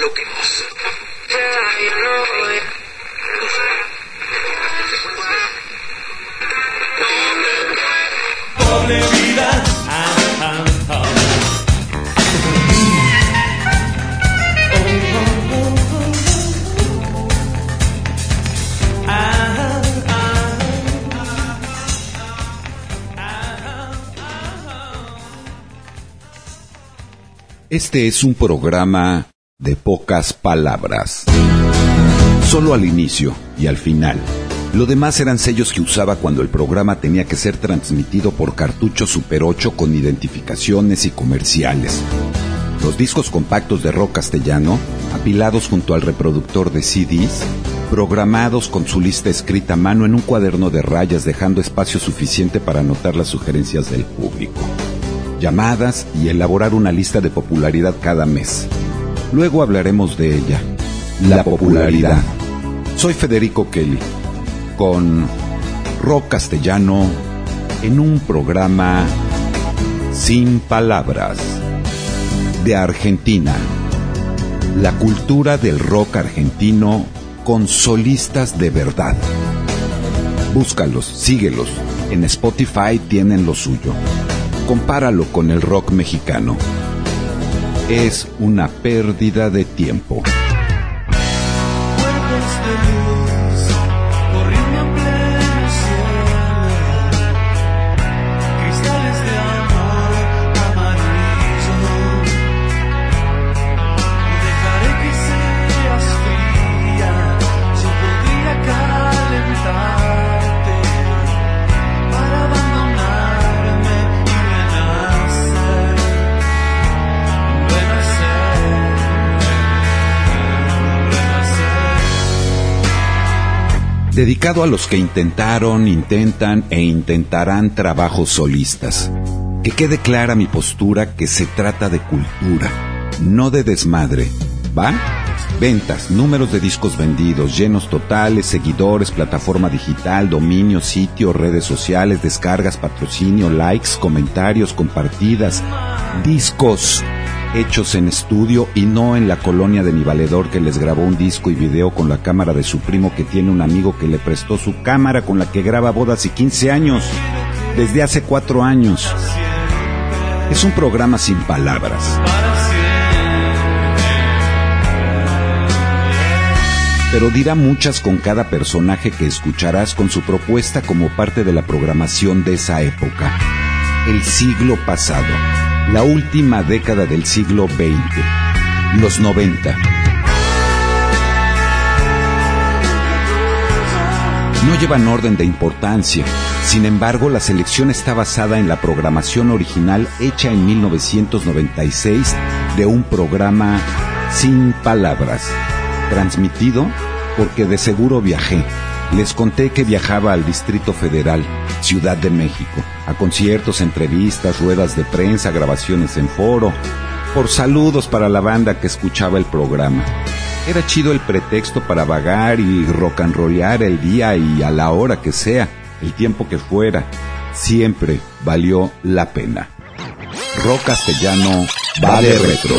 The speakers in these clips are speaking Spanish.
Aloquemos. Doble vida. Este es un programa de pocas palabras. Solo al inicio y al final. Lo demás eran sellos que usaba cuando el programa tenía que ser transmitido por cartucho Super 8 con identificaciones y comerciales. Los discos compactos de rock castellano, apilados junto al reproductor de CDs, programados con su lista escrita a mano en un cuaderno de rayas dejando espacio suficiente para anotar las sugerencias del público llamadas y elaborar una lista de popularidad cada mes. Luego hablaremos de ella. La popularidad. Soy Federico Kelly, con rock castellano en un programa sin palabras. De Argentina. La cultura del rock argentino con solistas de verdad. Búscalos, síguelos. En Spotify tienen lo suyo compáralo con el rock mexicano. Es una pérdida de tiempo. Dedicado a los que intentaron, intentan e intentarán trabajos solistas. Que quede clara mi postura que se trata de cultura, no de desmadre. ¿Va? Ventas, números de discos vendidos, llenos totales, seguidores, plataforma digital, dominio, sitio, redes sociales, descargas, patrocinio, likes, comentarios, compartidas, discos hechos en estudio y no en la colonia de mi valedor que les grabó un disco y video con la cámara de su primo que tiene un amigo que le prestó su cámara con la que graba bodas y 15 años, desde hace cuatro años. Es un programa sin palabras. pero dirá muchas con cada personaje que escucharás con su propuesta como parte de la programación de esa época. El siglo pasado, la última década del siglo XX, los 90. No llevan orden de importancia, sin embargo la selección está basada en la programación original hecha en 1996 de un programa sin palabras transmitido porque de seguro viajé. Les conté que viajaba al Distrito Federal, Ciudad de México, a conciertos, entrevistas, ruedas de prensa, grabaciones en foro, por saludos para la banda que escuchaba el programa. Era chido el pretexto para vagar y rock and rollear el día y a la hora que sea, el tiempo que fuera. Siempre valió la pena. Rock castellano va de retro.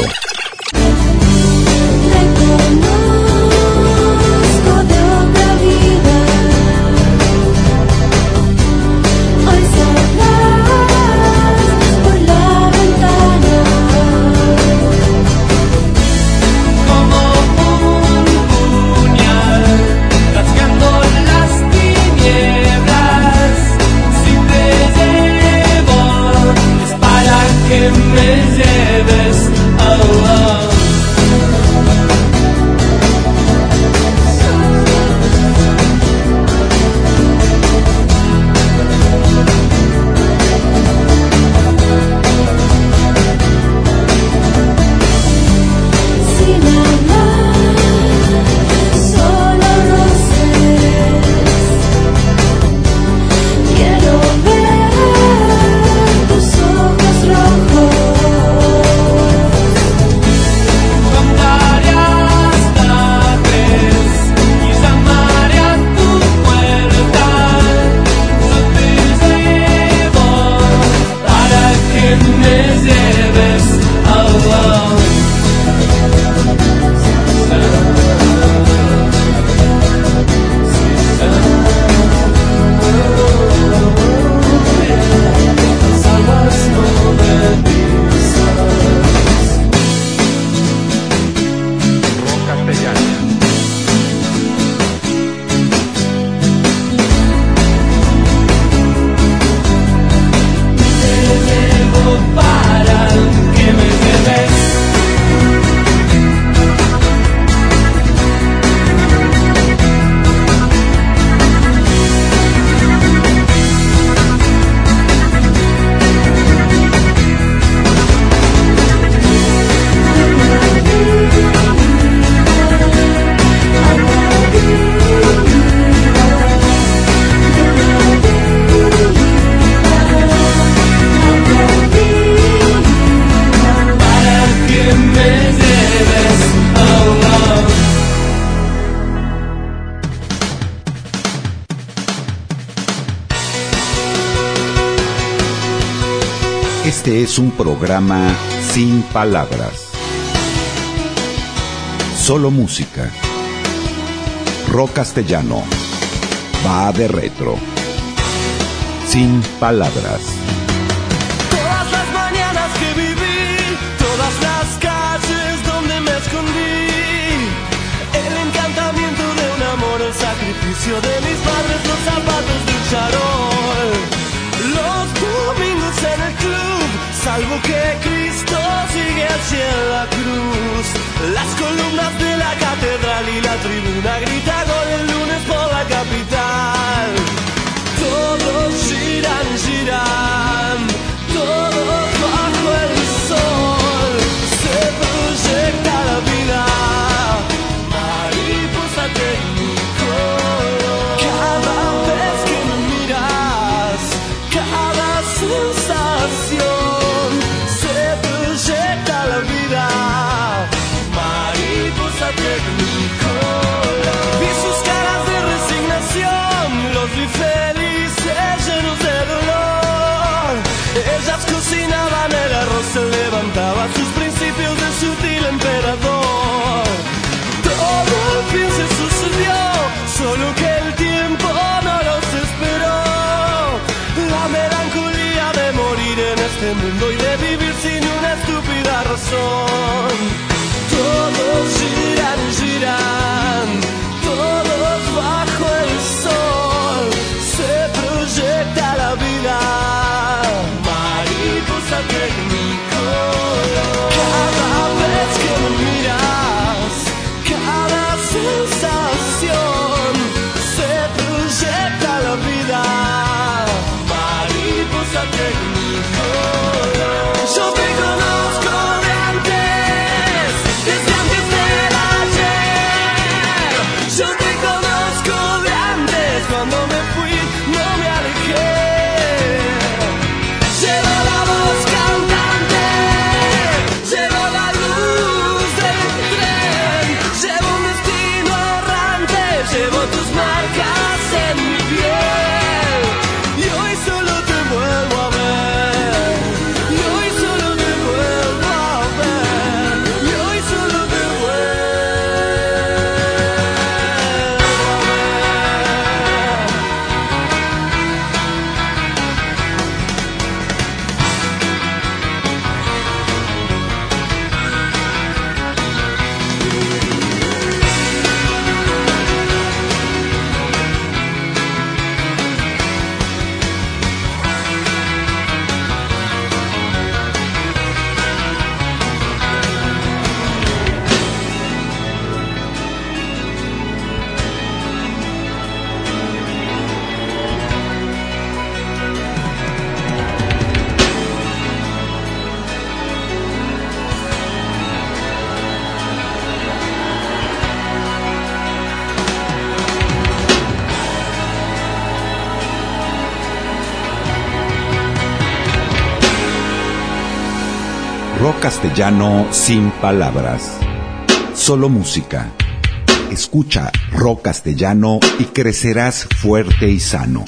es un programa sin palabras. Solo música. Rock castellano. Va de retro. Sin palabras. Todas las mañanas que viví, todas las calles donde me escondí. El encantamiento de un amor, el sacrificio de mis padres, los zapatos de un. salvo que Cristo sigue hacia la cruz, las columnas de la Arellano sin palabras. Solo música. Escucha rock castellano y crecerás fuerte y sano.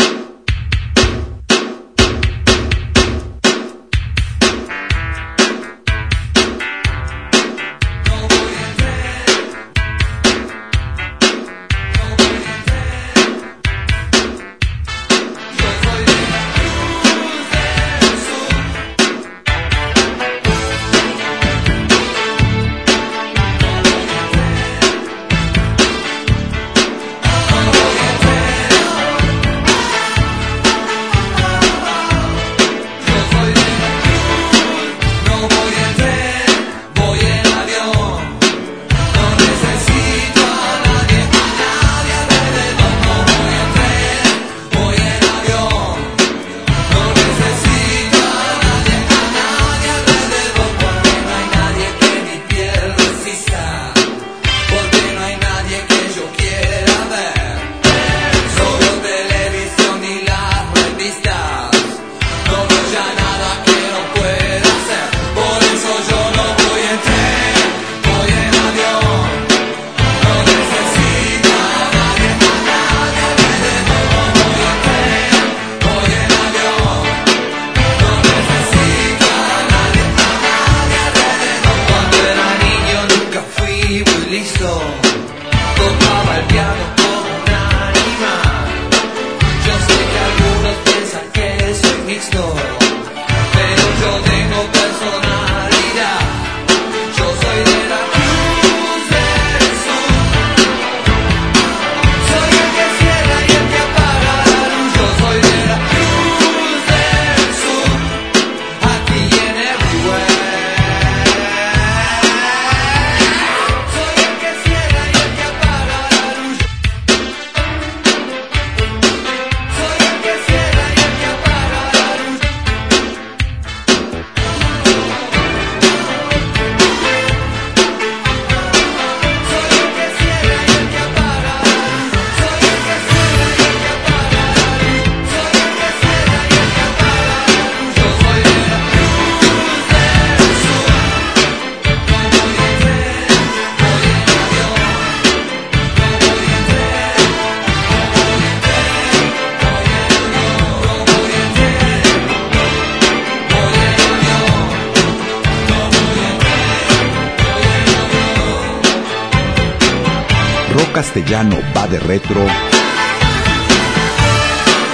castellano va de retro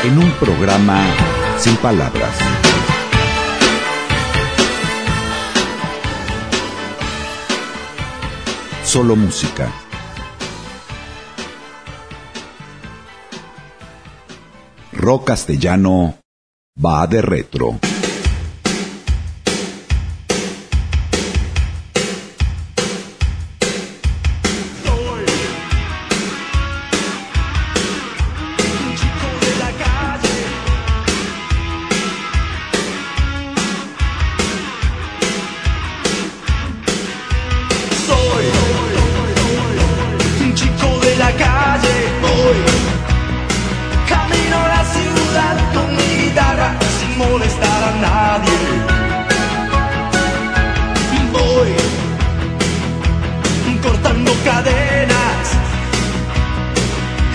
en un programa sin palabras. Solo música. Rock castellano va de retro. cadenas.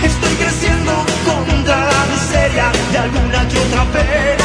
Estoy creciendo contra la miseria de alguna que otra pena.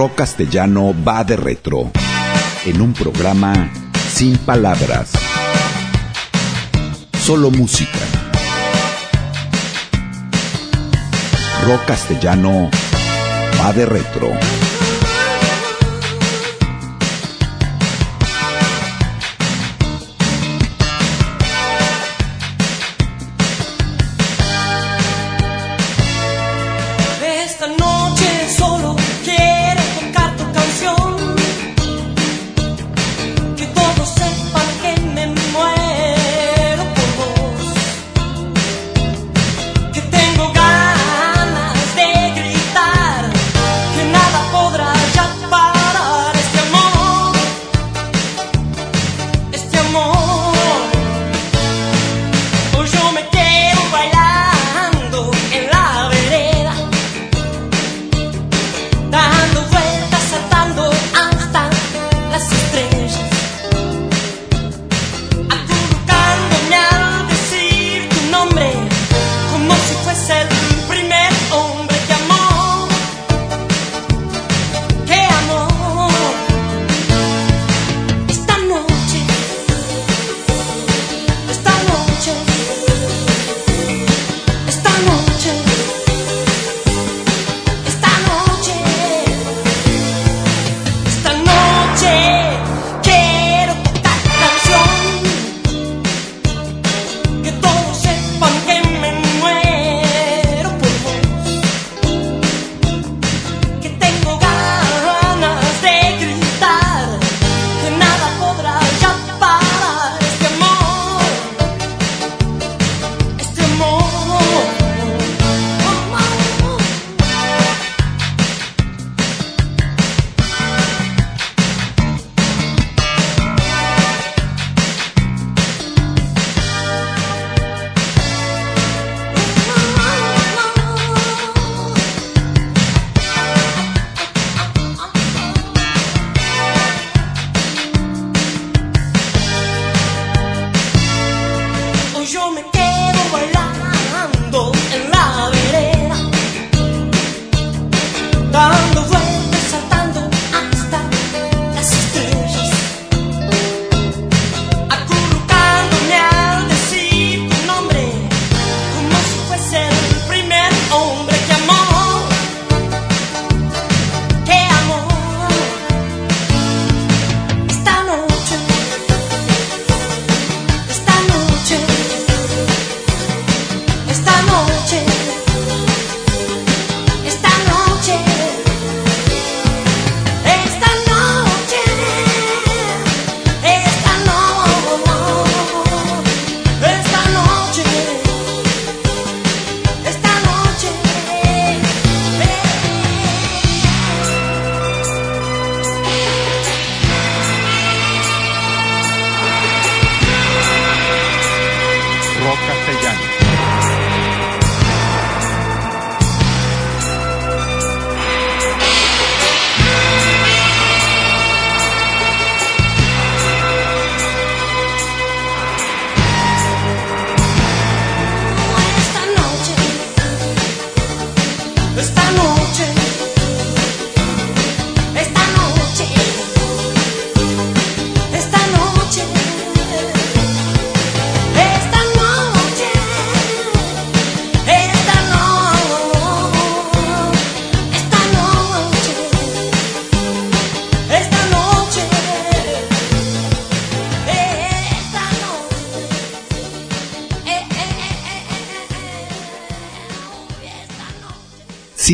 rock castellano va de retro. En un programa sin palabras. Solo música. Rock castellano va de retro.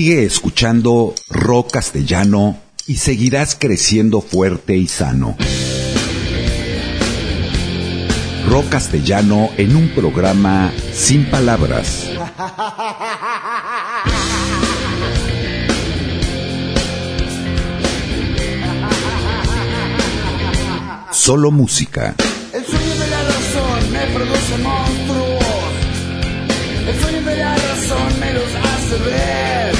Sigue escuchando rock castellano y seguirás creciendo fuerte y sano. Rock castellano en un programa sin palabras. Solo música. El sueño de la razón me produce monstruos. El sueño de la razón me los hace ver.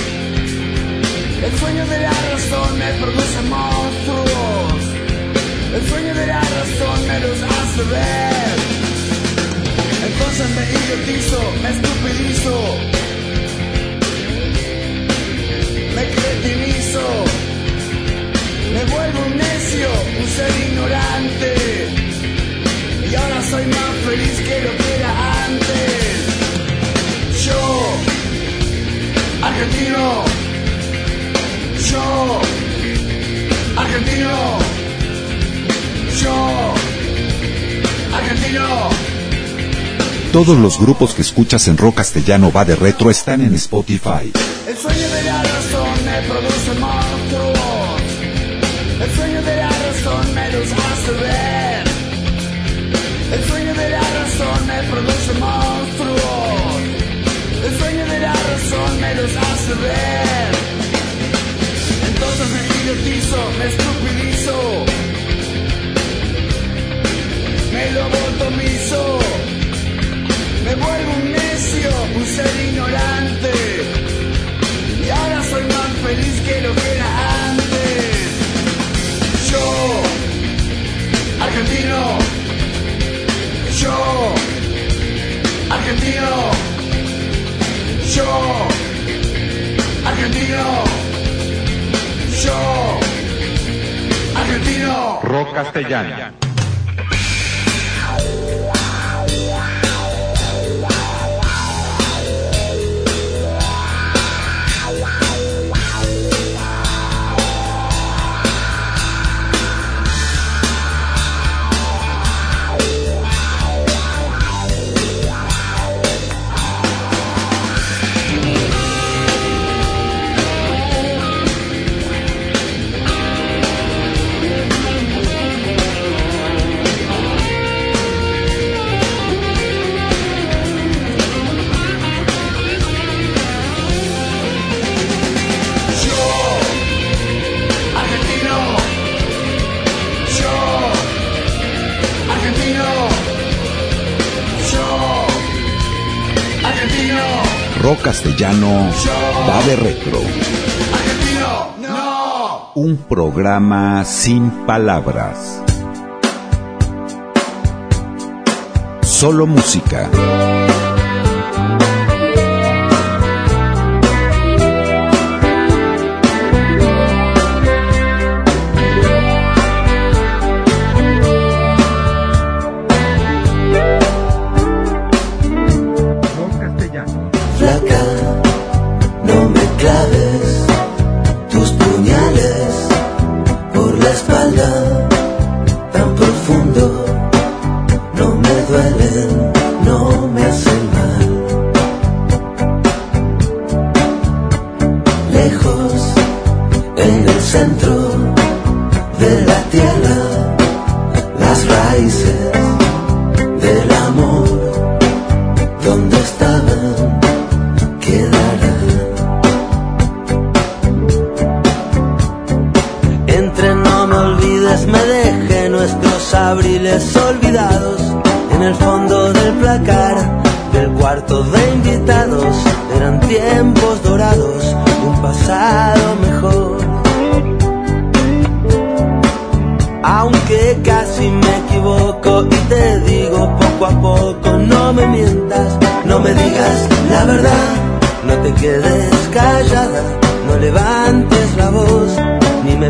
El sueño de la razón me produce monstruos. El sueño de la razón me los hace ver. Entonces me idiotizo, me estupidizo. Me cretinizo. Me vuelvo un necio, un ser ignorante. Y ahora soy más feliz que lo que era antes. Yo, argentino. Yo, argentino. Yo, argentino. Todos los grupos que escuchas en rock castellano va de retro están en Spotify. El sueño de la razón me produce monstruos. El sueño de la razón me los hace ver. El sueño de la razón me produce monstruos. El sueño de la razón me los hace ver. Me estupidizo. Me lobotomizo. Me vuelvo un necio, un ser ignorante. Y ahora soy más feliz que lo que era antes. Yo, argentino. Yo, argentino. Yo, argentino. Yo, argentino. Rock castellano va de retro. Un programa sin palabras. Solo música.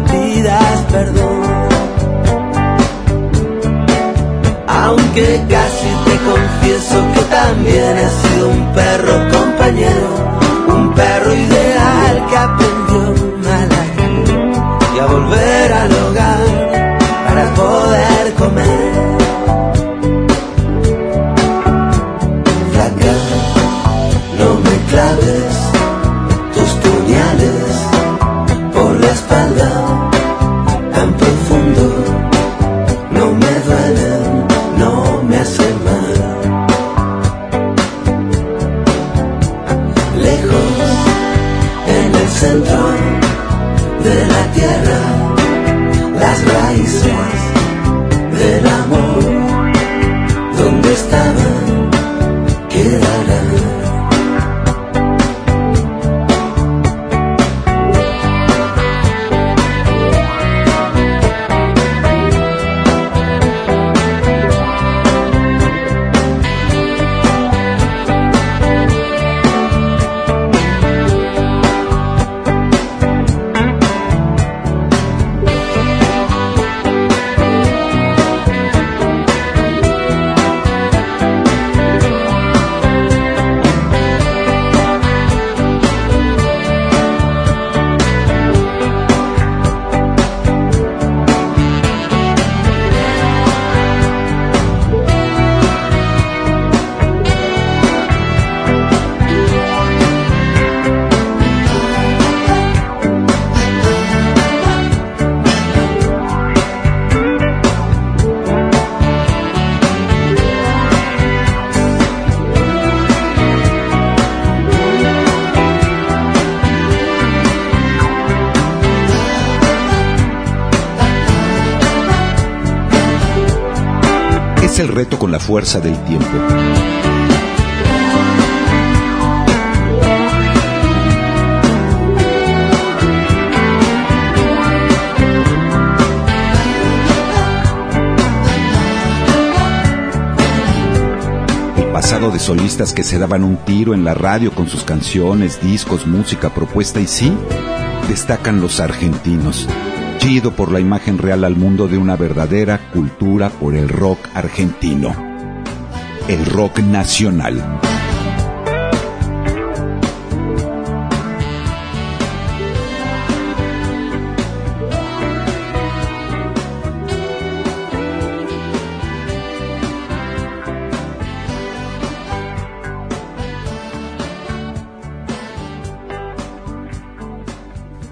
Pidas perdón. Aunque casi te confieso que también he sido un perro compañero, un perro ideal que aprendió fuerza del tiempo. El pasado de solistas que se daban un tiro en la radio con sus canciones, discos, música propuesta y sí, destacan los argentinos, chido por la imagen real al mundo de una verdadera cultura por el rock argentino, el rock nacional.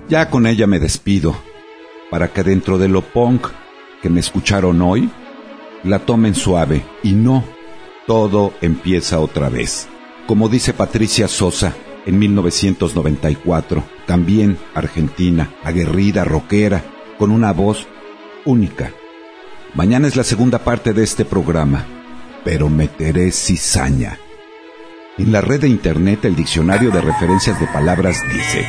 Ya con ella me despido, para que dentro de lo punk que me escucharon hoy, la tomen suave y no, todo empieza otra vez. Como dice Patricia Sosa en 1994, también argentina, aguerrida, rockera, con una voz única. Mañana es la segunda parte de este programa, pero meteré cizaña. En la red de internet el diccionario de referencias de palabras dice,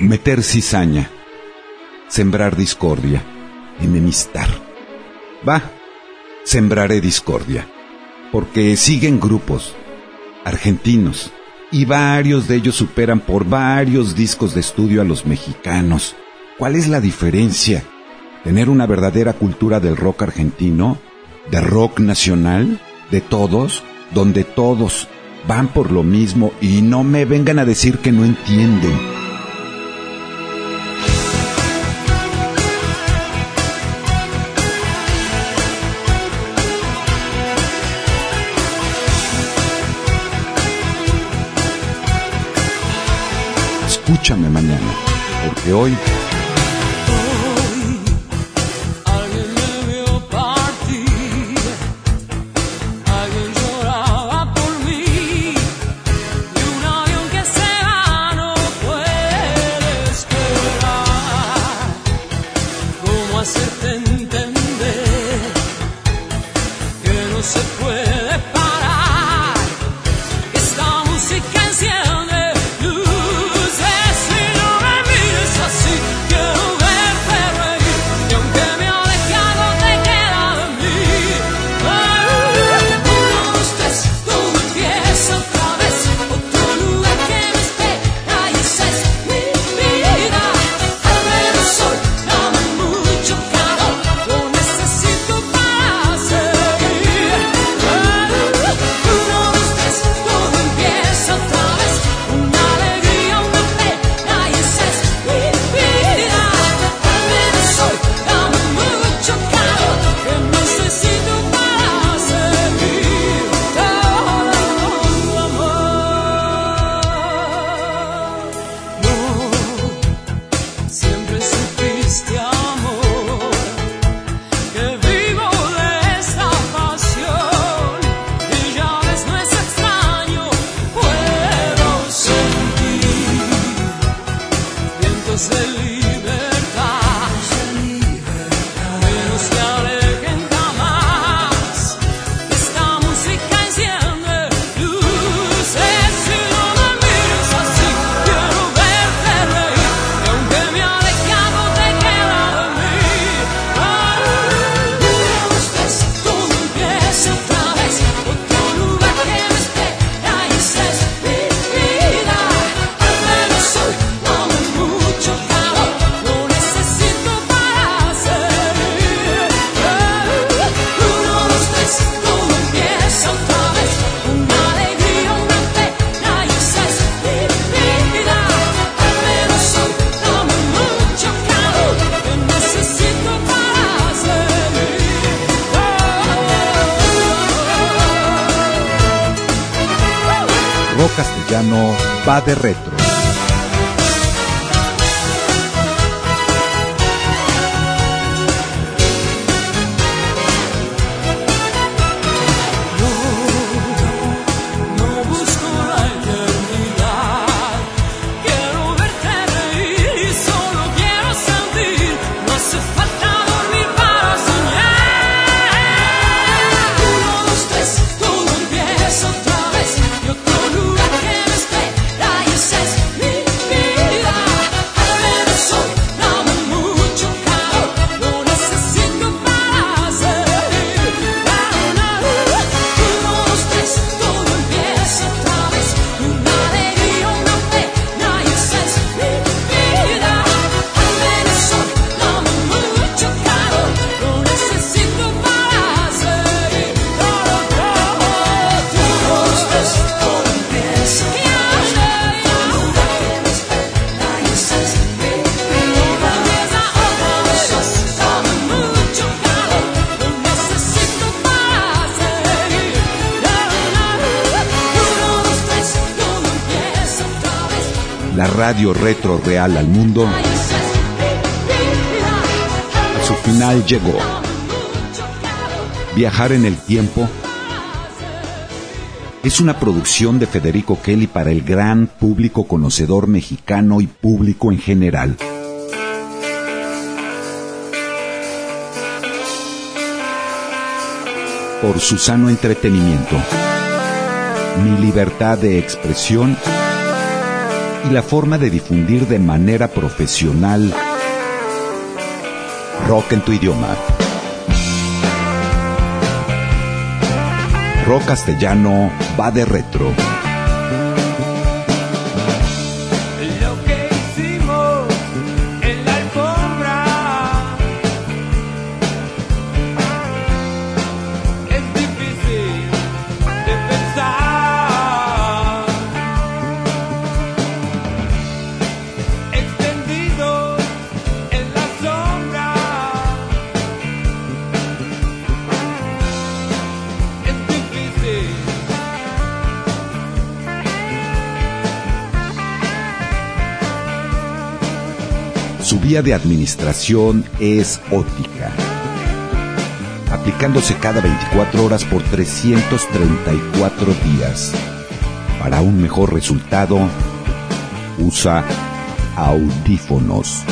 meter cizaña, sembrar discordia, enemistar. Va, sembraré discordia, porque siguen grupos argentinos y varios de ellos superan por varios discos de estudio a los mexicanos. ¿Cuál es la diferencia? ¿Tener una verdadera cultura del rock argentino? ¿De rock nacional? ¿De todos? Donde todos van por lo mismo y no me vengan a decir que no entienden. Escúchame mañana, porque hoy de La radio retro real al mundo a su final llegó. Viajar en el tiempo es una producción de Federico Kelly para el gran público conocedor mexicano y público en general. Por su sano entretenimiento, mi libertad de expresión y la forma de difundir de manera profesional rock en tu idioma. Rock castellano va de retro. De administración es óptica, aplicándose cada 24 horas por 334 días. Para un mejor resultado, usa audífonos.